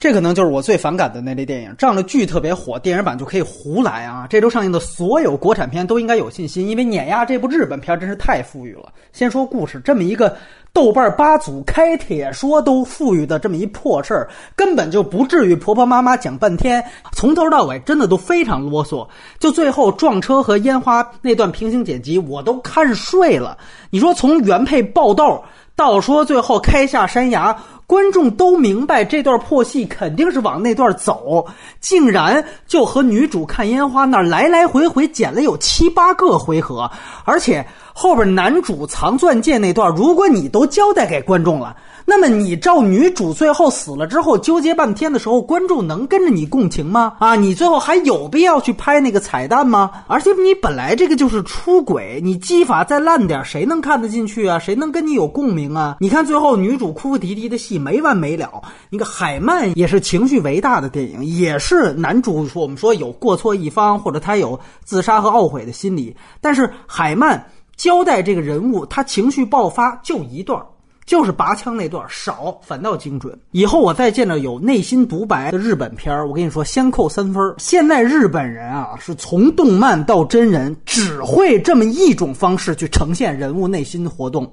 这可能就是我最反感的那类电影，仗着剧特别火，电影版就可以胡来啊！这周上映的所有国产片都应该有信心，因为碾压这部日本片真是太富裕了。先说故事，这么一个豆瓣八组开铁说都富裕的这么一破事儿，根本就不至于婆婆妈妈讲半天，从头到尾真的都非常啰嗦。就最后撞车和烟花那段平行剪辑，我都看睡了。你说从原配爆豆到说最后开下山崖。观众都明白这段破戏肯定是往那段走，竟然就和女主看烟花那来来回回剪了有七八个回合，而且后边男主藏钻戒那段，如果你都交代给观众了。那么你照女主最后死了之后纠结半天的时候，观众能跟着你共情吗？啊，你最后还有必要去拍那个彩蛋吗？而且你本来这个就是出轨，你技法再烂点，谁能看得进去啊？谁能跟你有共鸣啊？你看最后女主哭哭啼啼的戏没完没了。一个海曼也是情绪为大的电影，也是男主说我们说有过错一方或者他有自杀和懊悔的心理，但是海曼交代这个人物他情绪爆发就一段。就是拔枪那段少，反倒精准。以后我再见着有内心独白的日本片我跟你说，先扣三分。现在日本人啊，是从动漫到真人，只会这么一种方式去呈现人物内心活动，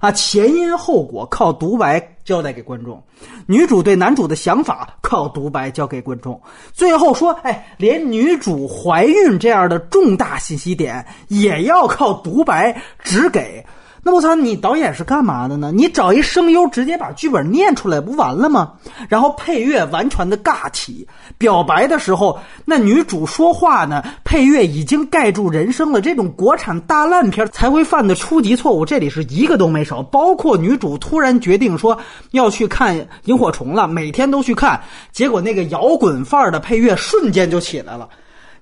啊，前因后果靠独白交代给观众，女主对男主的想法靠独白交给观众，最后说，哎，连女主怀孕这样的重大信息点也要靠独白只给。那我操，你导演是干嘛的呢？你找一声优直接把剧本念出来不完了吗？然后配乐完全的尬体，表白的时候那女主说话呢，配乐已经盖住人声了。这种国产大烂片才会犯的初级错误，这里是一个都没少。包括女主突然决定说要去看萤火虫了，每天都去看，结果那个摇滚范儿的配乐瞬间就起来了。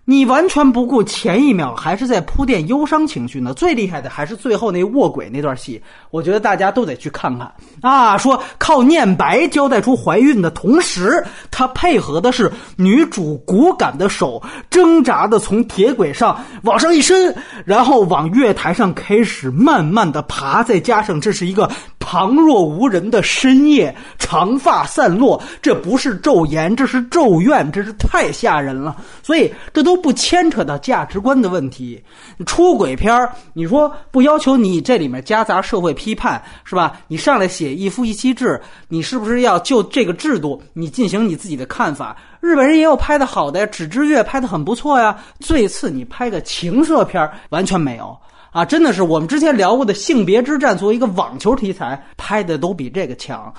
你完全不顾前一秒还是在铺垫忧伤情绪呢，最厉害的还是最后那卧轨那段戏，我觉得大家都得去看看啊！说靠念白交代出怀孕的同时，他配合的是女主骨感的手挣扎的从铁轨上往上一伸，然后往月台上开始慢慢的爬，再加上这是一个。旁若无人的深夜，长发散落，这不是咒言，这是咒怨，这是太吓人了。所以这都不牵扯到价值观的问题。出轨片，你说不要求你这里面夹杂社会批判是吧？你上来写一夫一妻制，你是不是要就这个制度你进行你自己的看法？日本人也有拍的好的呀，《纸之月》拍的很不错呀。最次你拍个情色片，完全没有。啊，真的是我们之前聊过的性别之战，作为一个网球题材拍的都比这个强。